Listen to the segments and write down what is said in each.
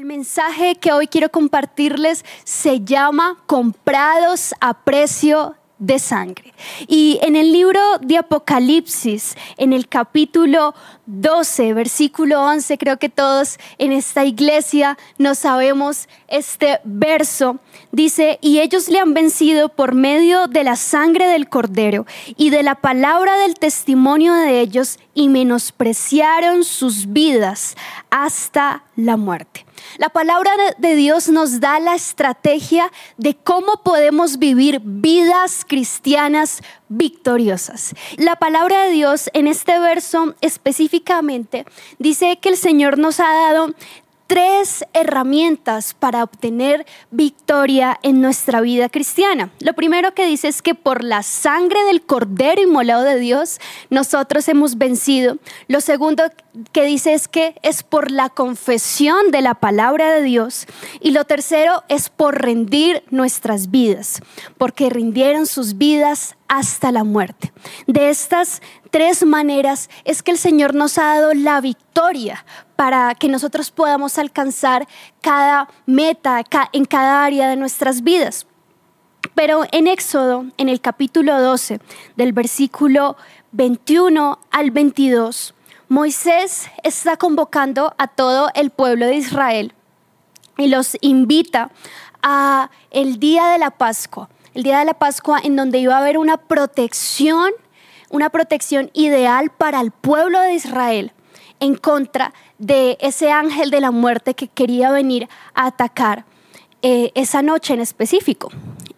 El mensaje que hoy quiero compartirles se llama Comprados a precio de sangre. Y en el libro de Apocalipsis, en el capítulo 12, versículo 11, creo que todos en esta iglesia no sabemos este verso, dice, y ellos le han vencido por medio de la sangre del cordero y de la palabra del testimonio de ellos y menospreciaron sus vidas hasta la muerte. La palabra de Dios nos da la estrategia de cómo podemos vivir vidas cristianas victoriosas. La palabra de Dios en este verso específicamente dice que el Señor nos ha dado tres herramientas para obtener victoria en nuestra vida cristiana. Lo primero que dice es que por la sangre del cordero inmolado de Dios, nosotros hemos vencido. Lo segundo que dice es que es por la confesión de la palabra de Dios. Y lo tercero es por rendir nuestras vidas, porque rindieron sus vidas hasta la muerte. De estas tres maneras es que el Señor nos ha dado la victoria para que nosotros podamos alcanzar cada meta en cada área de nuestras vidas. Pero en Éxodo, en el capítulo 12, del versículo 21 al 22, Moisés está convocando a todo el pueblo de Israel y los invita a el día de la Pascua, el día de la Pascua en donde iba a haber una protección una protección ideal para el pueblo de Israel en contra de ese ángel de la muerte que quería venir a atacar eh, esa noche en específico.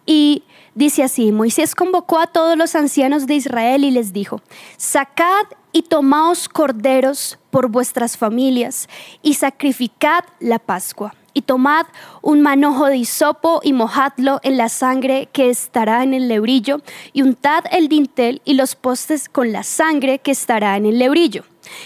Y dice así, Moisés convocó a todos los ancianos de Israel y les dijo, sacad y tomaos corderos por vuestras familias y sacrificad la Pascua y tomad un manojo de hisopo y mojadlo en la sangre que estará en el lebrillo, y untad el dintel y los postes con la sangre que estará en el lebrillo.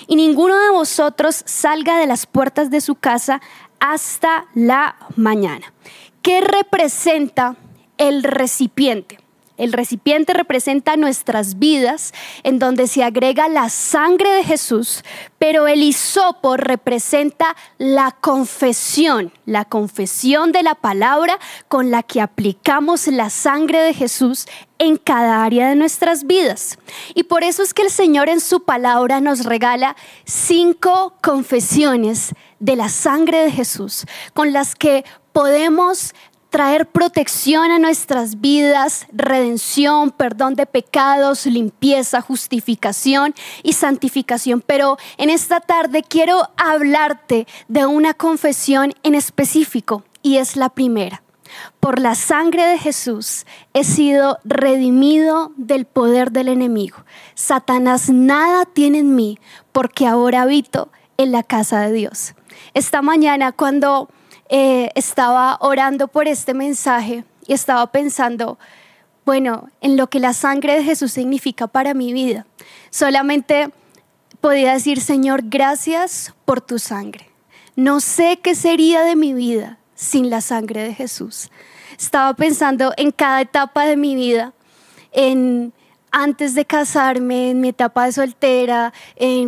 Y ninguno de vosotros salga de las puertas de su casa hasta la mañana. ¿Qué representa el recipiente? El recipiente representa nuestras vidas en donde se agrega la sangre de Jesús, pero el hisopo representa la confesión, la confesión de la palabra con la que aplicamos la sangre de Jesús en cada área de nuestras vidas. Y por eso es que el Señor en su palabra nos regala cinco confesiones de la sangre de Jesús con las que podemos traer protección a nuestras vidas, redención, perdón de pecados, limpieza, justificación y santificación. Pero en esta tarde quiero hablarte de una confesión en específico y es la primera. Por la sangre de Jesús he sido redimido del poder del enemigo. Satanás nada tiene en mí porque ahora habito en la casa de Dios. Esta mañana cuando eh, estaba orando por este mensaje y estaba pensando, bueno, en lo que la sangre de Jesús significa para mi vida. Solamente podía decir, Señor, gracias por tu sangre. No sé qué sería de mi vida sin la sangre de Jesús. Estaba pensando en cada etapa de mi vida, en antes de casarme, en mi etapa de soltera,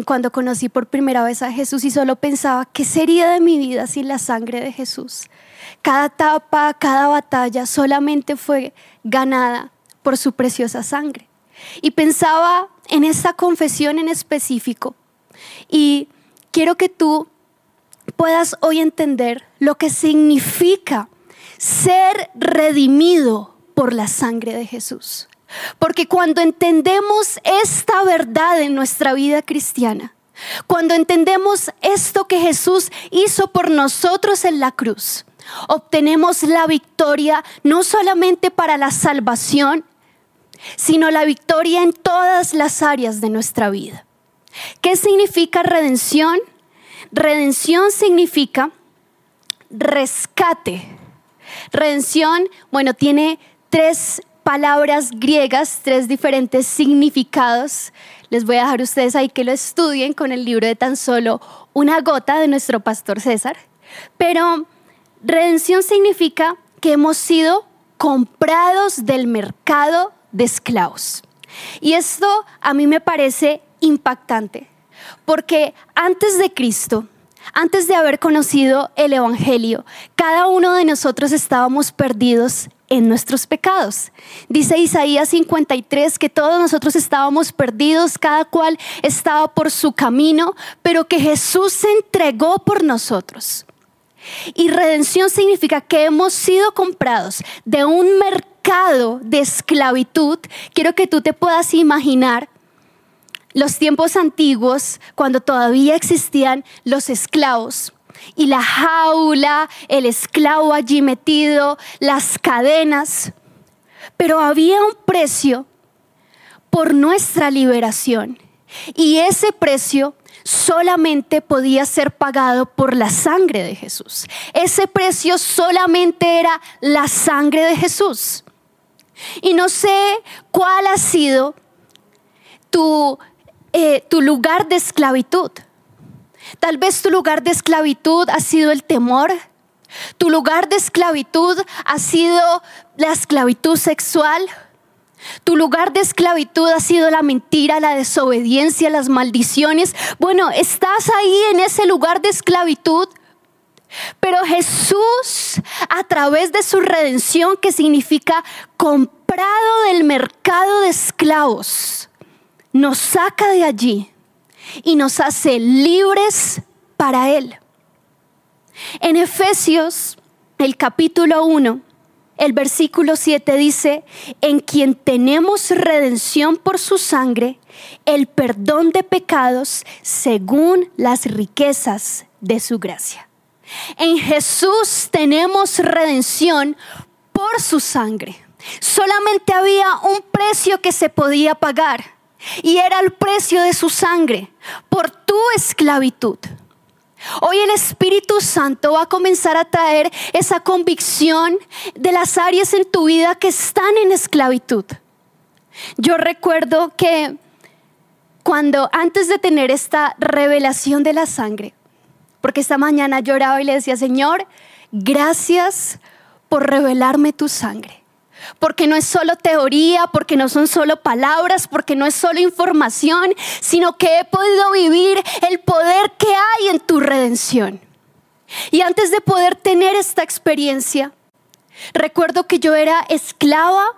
cuando conocí por primera vez a Jesús y solo pensaba, ¿qué sería de mi vida sin la sangre de Jesús? Cada etapa, cada batalla solamente fue ganada por su preciosa sangre. Y pensaba en esta confesión en específico y quiero que tú puedas hoy entender lo que significa ser redimido por la sangre de Jesús. Porque cuando entendemos esta verdad en nuestra vida cristiana, cuando entendemos esto que Jesús hizo por nosotros en la cruz, obtenemos la victoria no solamente para la salvación, sino la victoria en todas las áreas de nuestra vida. ¿Qué significa redención? Redención significa rescate. Redención, bueno, tiene tres palabras griegas, tres diferentes significados. Les voy a dejar a ustedes ahí que lo estudien con el libro de tan solo una gota de nuestro pastor César. Pero redención significa que hemos sido comprados del mercado de esclavos. Y esto a mí me parece impactante, porque antes de Cristo, antes de haber conocido el Evangelio, cada uno de nosotros estábamos perdidos en nuestros pecados. Dice Isaías 53 que todos nosotros estábamos perdidos, cada cual estaba por su camino, pero que Jesús se entregó por nosotros. Y redención significa que hemos sido comprados de un mercado de esclavitud. Quiero que tú te puedas imaginar los tiempos antiguos, cuando todavía existían los esclavos y la jaula, el esclavo allí metido, las cadenas. Pero había un precio por nuestra liberación y ese precio solamente podía ser pagado por la sangre de Jesús. Ese precio solamente era la sangre de Jesús. Y no sé cuál ha sido tu, eh, tu lugar de esclavitud. Tal vez tu lugar de esclavitud ha sido el temor. Tu lugar de esclavitud ha sido la esclavitud sexual. Tu lugar de esclavitud ha sido la mentira, la desobediencia, las maldiciones. Bueno, estás ahí en ese lugar de esclavitud. Pero Jesús, a través de su redención, que significa comprado del mercado de esclavos, nos saca de allí y nos hace libres para Él. En Efesios, el capítulo 1, el versículo 7 dice, en quien tenemos redención por su sangre, el perdón de pecados según las riquezas de su gracia. En Jesús tenemos redención por su sangre. Solamente había un precio que se podía pagar y era el precio de su sangre por tu esclavitud. Hoy el Espíritu Santo va a comenzar a traer esa convicción de las áreas en tu vida que están en esclavitud. Yo recuerdo que cuando antes de tener esta revelación de la sangre, porque esta mañana lloraba y le decía, Señor, gracias por revelarme tu sangre porque no es solo teoría, porque no son solo palabras, porque no es solo información, sino que he podido vivir el poder que hay en tu redención. Y antes de poder tener esta experiencia, recuerdo que yo era esclava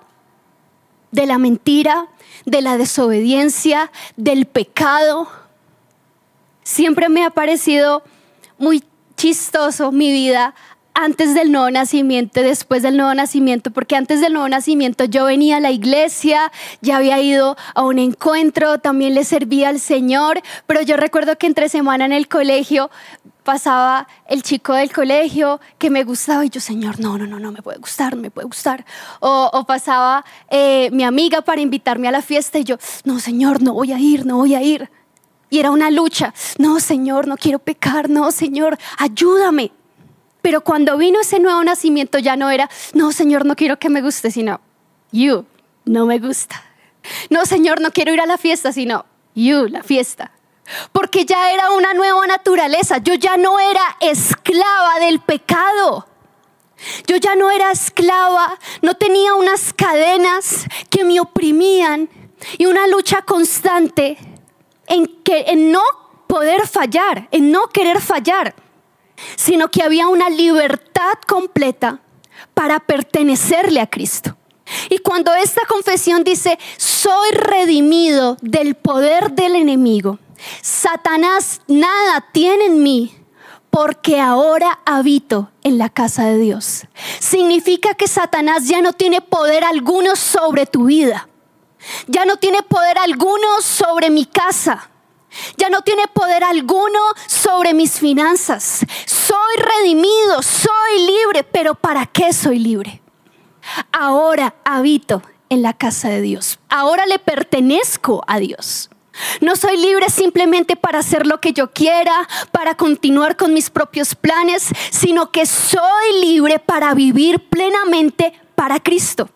de la mentira, de la desobediencia, del pecado. Siempre me ha parecido muy chistoso mi vida antes del nuevo nacimiento, después del nuevo nacimiento, porque antes del nuevo nacimiento yo venía a la iglesia, ya había ido a un encuentro, también le servía al Señor, pero yo recuerdo que entre semana en el colegio pasaba el chico del colegio que me gustaba y yo, Señor, no, no, no, no me puede gustar, no me puede gustar. O, pasaba eh, mi amiga para invitarme a la fiesta y yo, no, Señor, no voy a ir, no voy a ir. Y era una lucha, no, Señor, no quiero pecar, no, Señor, ayúdame. Pero cuando vino ese nuevo nacimiento ya no era, no, Señor, no quiero que me guste, sino, you, no me gusta. No, Señor, no quiero ir a la fiesta, sino, you, la fiesta. Porque ya era una nueva naturaleza. Yo ya no era esclava del pecado. Yo ya no era esclava, no tenía unas cadenas que me oprimían y una lucha constante en que en no poder fallar, en no querer fallar sino que había una libertad completa para pertenecerle a Cristo. Y cuando esta confesión dice, soy redimido del poder del enemigo, Satanás nada tiene en mí porque ahora habito en la casa de Dios. Significa que Satanás ya no tiene poder alguno sobre tu vida, ya no tiene poder alguno sobre mi casa, ya no tiene poder alguno sobre mis finanzas. Soy redimido, soy libre, pero ¿para qué soy libre? Ahora habito en la casa de Dios. Ahora le pertenezco a Dios. No soy libre simplemente para hacer lo que yo quiera, para continuar con mis propios planes, sino que soy libre para vivir plenamente para Cristo.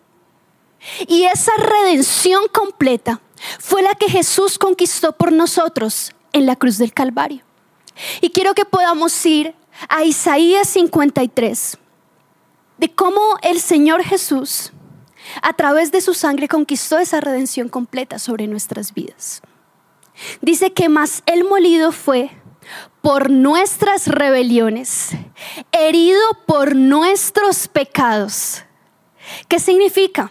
Y esa redención completa fue la que Jesús conquistó por nosotros en la cruz del Calvario. Y quiero que podamos ir a Isaías 53, de cómo el Señor Jesús, a través de su sangre, conquistó esa redención completa sobre nuestras vidas. Dice que más el molido fue por nuestras rebeliones, herido por nuestros pecados. ¿Qué significa?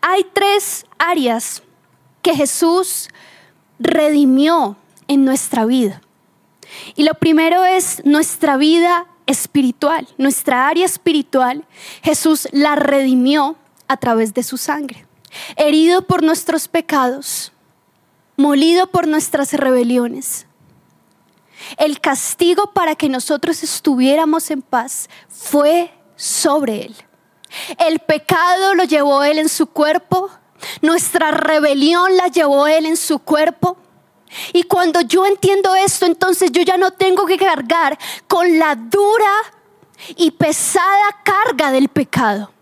Hay tres áreas que Jesús redimió en nuestra vida. Y lo primero es nuestra vida espiritual, nuestra área espiritual. Jesús la redimió a través de su sangre. Herido por nuestros pecados, molido por nuestras rebeliones. El castigo para que nosotros estuviéramos en paz fue sobre él. El pecado lo llevó él en su cuerpo, nuestra rebelión la llevó él en su cuerpo. Y cuando yo entiendo esto, entonces yo ya no tengo que cargar con la dura y pesada carga del pecado.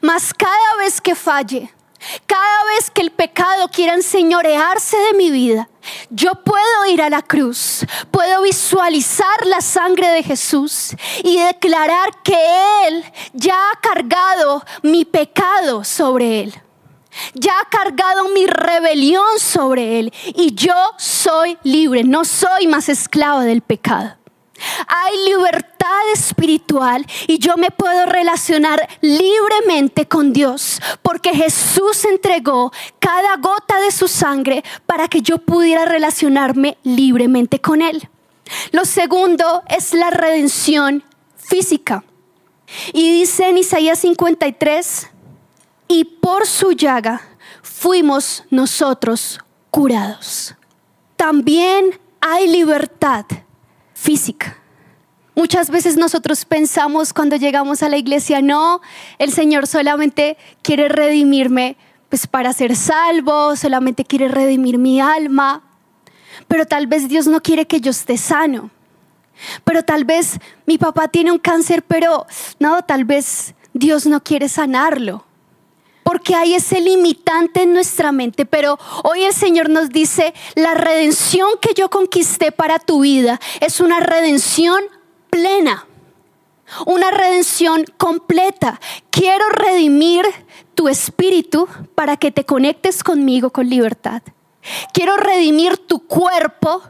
Mas cada vez que falle, cada vez que el pecado quiera enseñorearse de mi vida, yo puedo ir a la cruz, puedo visualizar la sangre de Jesús y declarar que Él ya ha cargado mi pecado sobre Él. Ya ha cargado mi rebelión sobre Él y yo soy libre, no soy más esclavo del pecado. Hay libertad espiritual y yo me puedo relacionar libremente con Dios porque Jesús entregó cada gota de su sangre para que yo pudiera relacionarme libremente con Él. Lo segundo es la redención física. Y dice en Isaías 53, y por su llaga fuimos nosotros curados. También hay libertad física. Muchas veces nosotros pensamos cuando llegamos a la iglesia, no, el Señor solamente quiere redimirme pues para ser salvo, solamente quiere redimir mi alma, pero tal vez Dios no quiere que yo esté sano. Pero tal vez mi papá tiene un cáncer, pero no, tal vez Dios no quiere sanarlo porque hay ese limitante en nuestra mente, pero hoy el Señor nos dice, la redención que yo conquisté para tu vida es una redención plena, una redención completa. Quiero redimir tu espíritu para que te conectes conmigo con libertad. Quiero redimir tu cuerpo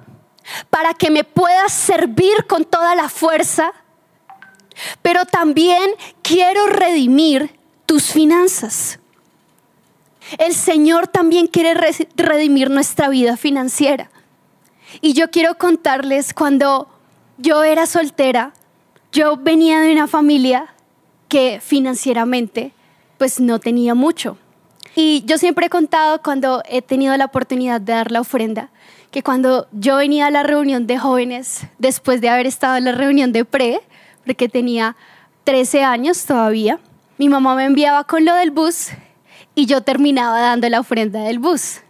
para que me puedas servir con toda la fuerza, pero también quiero redimir tus finanzas. El Señor también quiere redimir nuestra vida financiera. Y yo quiero contarles cuando yo era soltera, yo venía de una familia que financieramente pues no tenía mucho. Y yo siempre he contado cuando he tenido la oportunidad de dar la ofrenda, que cuando yo venía a la reunión de jóvenes, después de haber estado en la reunión de pre, porque tenía 13 años todavía, mi mamá me enviaba con lo del bus y yo terminaba dando la ofrenda del bus.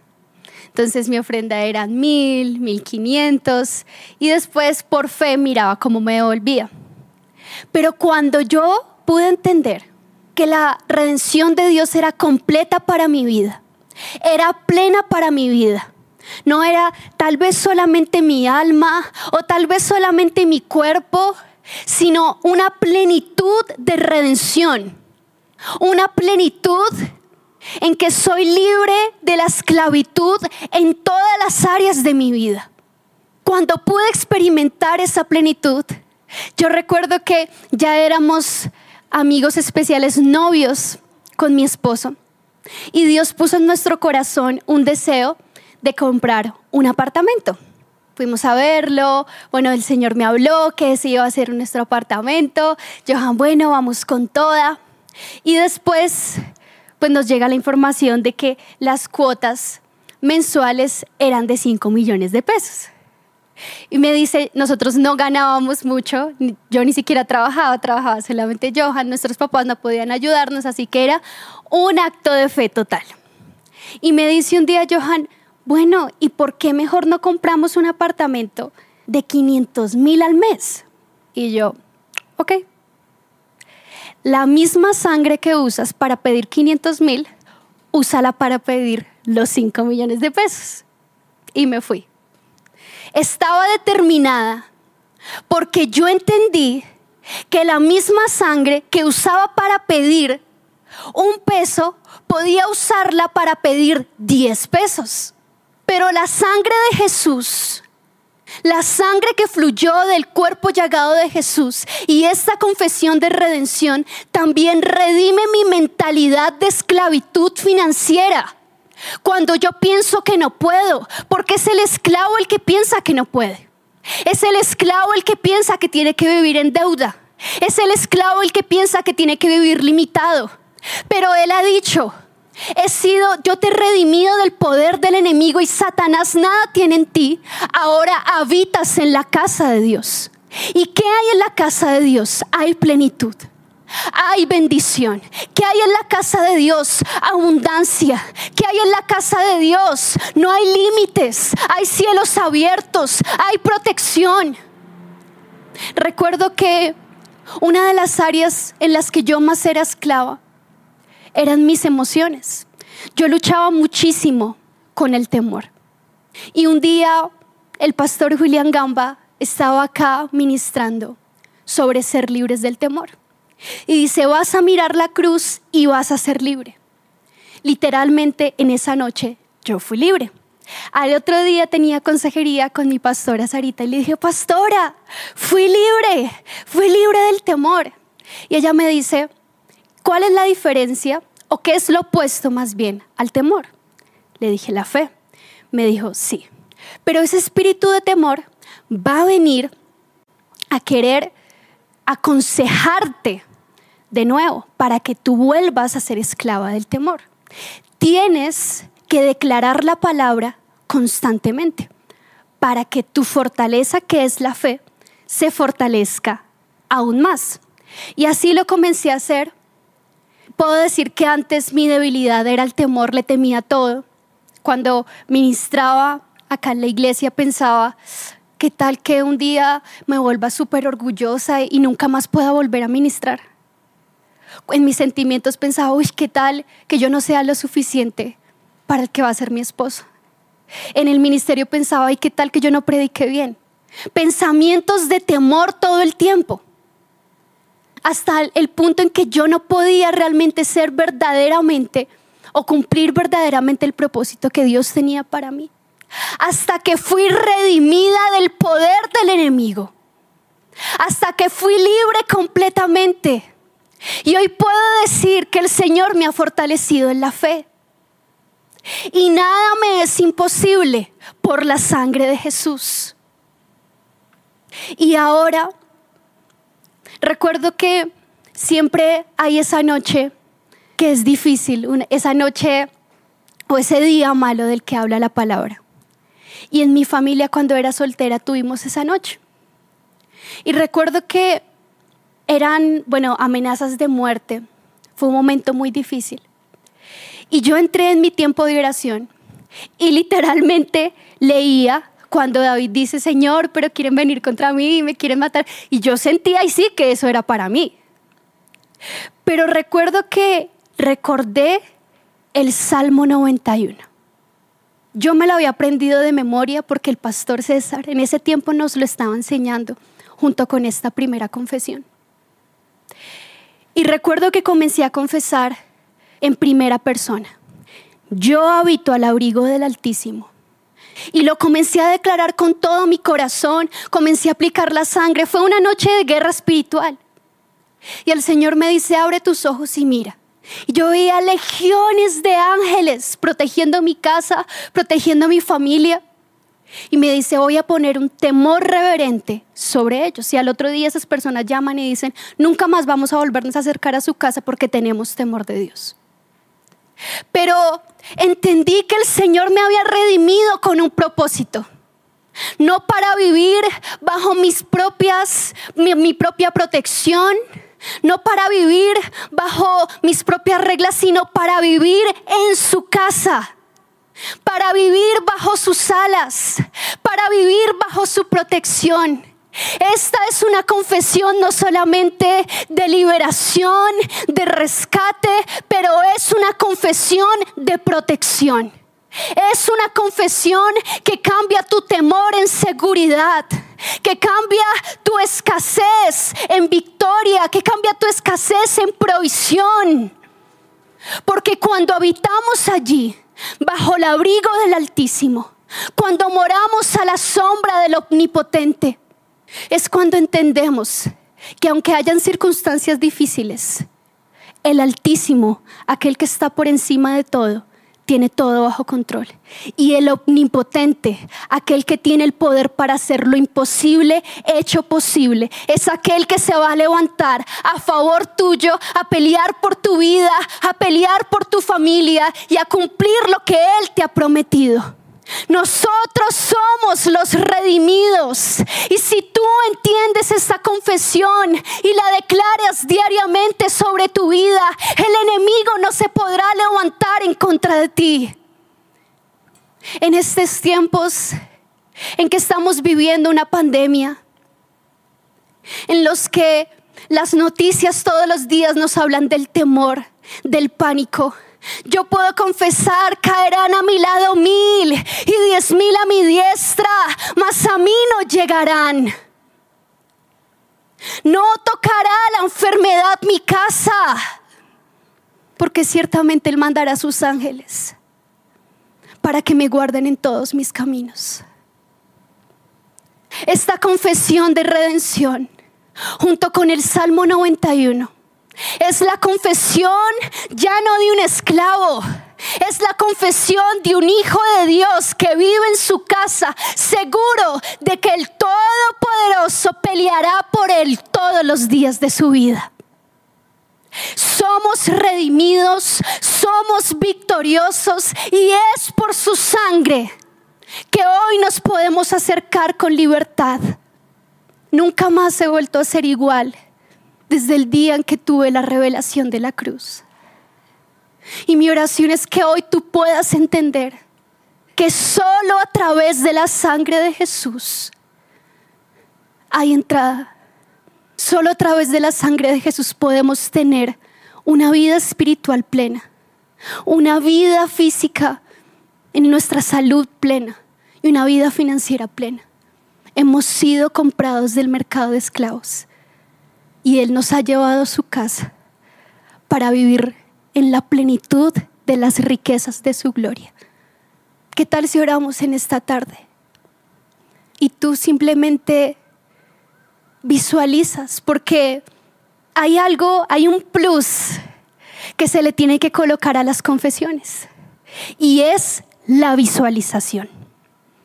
Entonces mi ofrenda eran mil, mil quinientos y después por fe miraba cómo me devolvía. Pero cuando yo pude entender que la redención de Dios era completa para mi vida, era plena para mi vida, no era tal vez solamente mi alma o tal vez solamente mi cuerpo, sino una plenitud de redención, una plenitud en que soy libre de la esclavitud en todas las áreas de mi vida. Cuando pude experimentar esa plenitud, yo recuerdo que ya éramos amigos especiales, novios con mi esposo, y Dios puso en nuestro corazón un deseo de comprar un apartamento. Fuimos a verlo, bueno, el Señor me habló que ese iba a ser nuestro apartamento. Yo, bueno, vamos con toda. Y después pues nos llega la información de que las cuotas mensuales eran de 5 millones de pesos. Y me dice, nosotros no ganábamos mucho, yo ni siquiera trabajaba, trabajaba solamente Johan, nuestros papás no podían ayudarnos, así que era un acto de fe total. Y me dice un día Johan, bueno, ¿y por qué mejor no compramos un apartamento de 500 mil al mes? Y yo, ok, la misma sangre que usas para pedir 500 mil, úsala para pedir los 5 millones de pesos. Y me fui. Estaba determinada porque yo entendí que la misma sangre que usaba para pedir un peso, podía usarla para pedir 10 pesos. Pero la sangre de Jesús la sangre que fluyó del cuerpo llagado de Jesús y esta confesión de redención también redime mi mentalidad de esclavitud financiera. Cuando yo pienso que no puedo, porque es el esclavo el que piensa que no puede. Es el esclavo el que piensa que tiene que vivir en deuda. Es el esclavo el que piensa que tiene que vivir limitado. Pero Él ha dicho, he sido, yo te he redimido del poder del enemigo y Satanás nada tiene en ti. Ahora habitas en la casa de Dios. ¿Y qué hay en la casa de Dios? Hay plenitud. Hay bendición. ¿Qué hay en la casa de Dios? Abundancia. ¿Qué hay en la casa de Dios? No hay límites. Hay cielos abiertos. Hay protección. Recuerdo que una de las áreas en las que yo más era esclava eran mis emociones. Yo luchaba muchísimo con el temor. Y un día el pastor Julián Gamba estaba acá ministrando sobre ser libres del temor. Y dice, vas a mirar la cruz y vas a ser libre. Literalmente en esa noche yo fui libre. Al otro día tenía consejería con mi pastora Sarita y le dije, pastora, fui libre, fui libre del temor. Y ella me dice, ¿cuál es la diferencia o qué es lo opuesto más bien al temor? Le dije, la fe. Me dijo, sí, pero ese espíritu de temor va a venir a querer aconsejarte de nuevo para que tú vuelvas a ser esclava del temor. Tienes que declarar la palabra constantemente para que tu fortaleza, que es la fe, se fortalezca aún más. Y así lo comencé a hacer. Puedo decir que antes mi debilidad era el temor, le temía todo. Cuando ministraba acá en la iglesia pensaba, ¿qué tal que un día me vuelva súper orgullosa y nunca más pueda volver a ministrar? En mis sentimientos pensaba, uy, ¿qué tal que yo no sea lo suficiente para el que va a ser mi esposo. En el ministerio pensaba, ¿y qué tal que yo no predique bien? Pensamientos de temor todo el tiempo. Hasta el punto en que yo no podía realmente ser verdaderamente o cumplir verdaderamente el propósito que Dios tenía para mí. Hasta que fui redimida del poder del enemigo. Hasta que fui libre completamente. Y hoy puedo decir que el Señor me ha fortalecido en la fe. Y nada me es imposible por la sangre de Jesús. Y ahora, recuerdo que siempre hay esa noche que es difícil, esa noche o ese día malo del que habla la palabra. Y en mi familia cuando era soltera tuvimos esa noche. Y recuerdo que eran, bueno, amenazas de muerte. Fue un momento muy difícil. Y yo entré en mi tiempo de oración y literalmente leía cuando David dice, Señor, pero quieren venir contra mí y me quieren matar. Y yo sentía y sí que eso era para mí. Pero recuerdo que recordé el Salmo 91. Yo me lo había aprendido de memoria porque el pastor César en ese tiempo nos lo estaba enseñando junto con esta primera confesión. Y recuerdo que comencé a confesar en primera persona. Yo habito al abrigo del Altísimo. Y lo comencé a declarar con todo mi corazón, comencé a aplicar la sangre. Fue una noche de guerra espiritual. Y el Señor me dice, abre tus ojos y mira. Y yo veía legiones de ángeles protegiendo mi casa, protegiendo mi familia. Y me dice, voy a poner un temor reverente sobre ellos. Y al otro día esas personas llaman y dicen, nunca más vamos a volvernos a acercar a su casa porque tenemos temor de Dios. Pero entendí que el Señor me había redimido con un propósito. No para vivir bajo mis propias, mi, propia protección, no para vivir bajo mis propias reglas, sino para vivir en su casa, para vivir bajo sus alas, para vivir bajo su protección. Esta es una confesión no solamente de liberación, de rescate, pero es una confesión de protección. Es una confesión que cambia tu temor en seguridad, que cambia tu escasez en victoria, que cambia tu escasez en provisión. Porque cuando habitamos allí, bajo el abrigo del Altísimo, cuando moramos a la sombra del omnipotente, es cuando entendemos que aunque hayan circunstancias difíciles, el Altísimo, aquel que está por encima de todo, tiene todo bajo control. Y el omnipotente, aquel que tiene el poder para hacer lo imposible hecho posible, es aquel que se va a levantar a favor tuyo, a pelear por tu vida, a pelear por tu familia y a cumplir lo que Él te ha prometido. Nosotros somos los redimidos. Y si tú entiendes esta confesión y la declaras diariamente sobre tu vida, el enemigo no se podrá levantar en contra de ti. En estos tiempos en que estamos viviendo una pandemia, en los que las noticias todos los días nos hablan del temor, del pánico, yo puedo confesar, caerán a mi lado mil y diez mil a mi diestra, mas a mí no llegarán. No tocará la enfermedad mi casa, porque ciertamente Él mandará a sus ángeles para que me guarden en todos mis caminos. Esta confesión de redención, junto con el Salmo 91, es la confesión ya no de un esclavo. Es la confesión de un hijo de Dios que vive en su casa, seguro de que el Todopoderoso peleará por él todos los días de su vida. Somos redimidos, somos victoriosos y es por su sangre que hoy nos podemos acercar con libertad. Nunca más he vuelto a ser igual desde el día en que tuve la revelación de la cruz. Y mi oración es que hoy tú puedas entender que solo a través de la sangre de Jesús hay entrada. Solo a través de la sangre de Jesús podemos tener una vida espiritual plena, una vida física en nuestra salud plena y una vida financiera plena. Hemos sido comprados del mercado de esclavos y Él nos ha llevado a su casa para vivir en la plenitud de las riquezas de su gloria. ¿Qué tal si oramos en esta tarde? Y tú simplemente visualizas, porque hay algo, hay un plus que se le tiene que colocar a las confesiones, y es la visualización.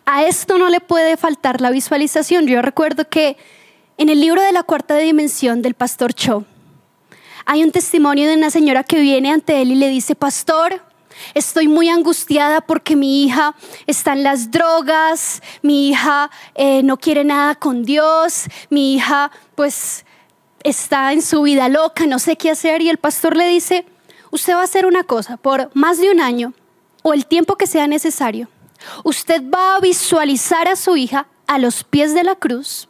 A esto no le puede faltar la visualización. Yo recuerdo que en el libro de la cuarta dimensión del pastor Cho, hay un testimonio de una señora que viene ante él y le dice, pastor, estoy muy angustiada porque mi hija está en las drogas, mi hija eh, no quiere nada con Dios, mi hija pues está en su vida loca, no sé qué hacer. Y el pastor le dice, usted va a hacer una cosa, por más de un año o el tiempo que sea necesario, usted va a visualizar a su hija a los pies de la cruz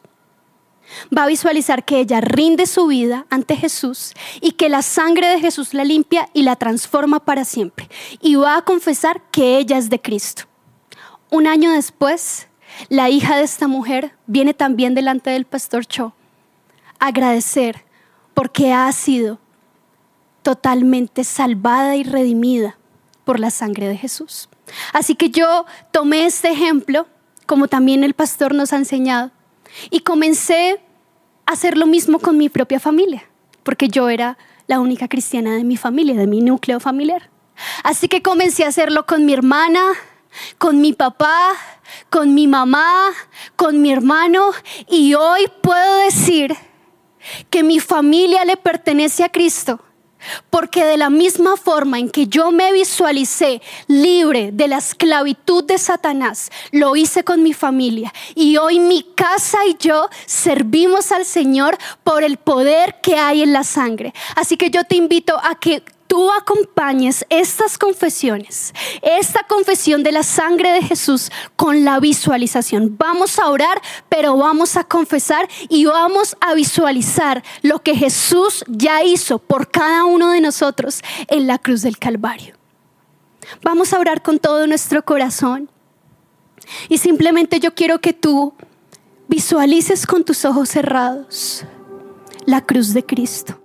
va a visualizar que ella rinde su vida ante Jesús y que la sangre de Jesús la limpia y la transforma para siempre. Y va a confesar que ella es de Cristo. Un año después, la hija de esta mujer viene también delante del pastor Cho a agradecer porque ha sido totalmente salvada y redimida por la sangre de Jesús. Así que yo tomé este ejemplo, como también el pastor nos ha enseñado, y comencé a hacer lo mismo con mi propia familia, porque yo era la única cristiana de mi familia, de mi núcleo familiar. Así que comencé a hacerlo con mi hermana, con mi papá, con mi mamá, con mi hermano, y hoy puedo decir que mi familia le pertenece a Cristo porque de la misma forma en que yo me visualicé libre de la esclavitud de Satanás, lo hice con mi familia. Y hoy mi casa y yo servimos al Señor por el poder que hay en la sangre. Así que yo te invito a que tú acompañes estas confesiones, esta confesión de la sangre de Jesús con la visualización. Vamos a orar, pero vamos a confesar y vamos a visualizar lo que Jesús ya hizo por cada uno de nosotros en la cruz del Calvario. Vamos a orar con todo nuestro corazón. Y simplemente yo quiero que tú visualices con tus ojos cerrados la cruz de Cristo.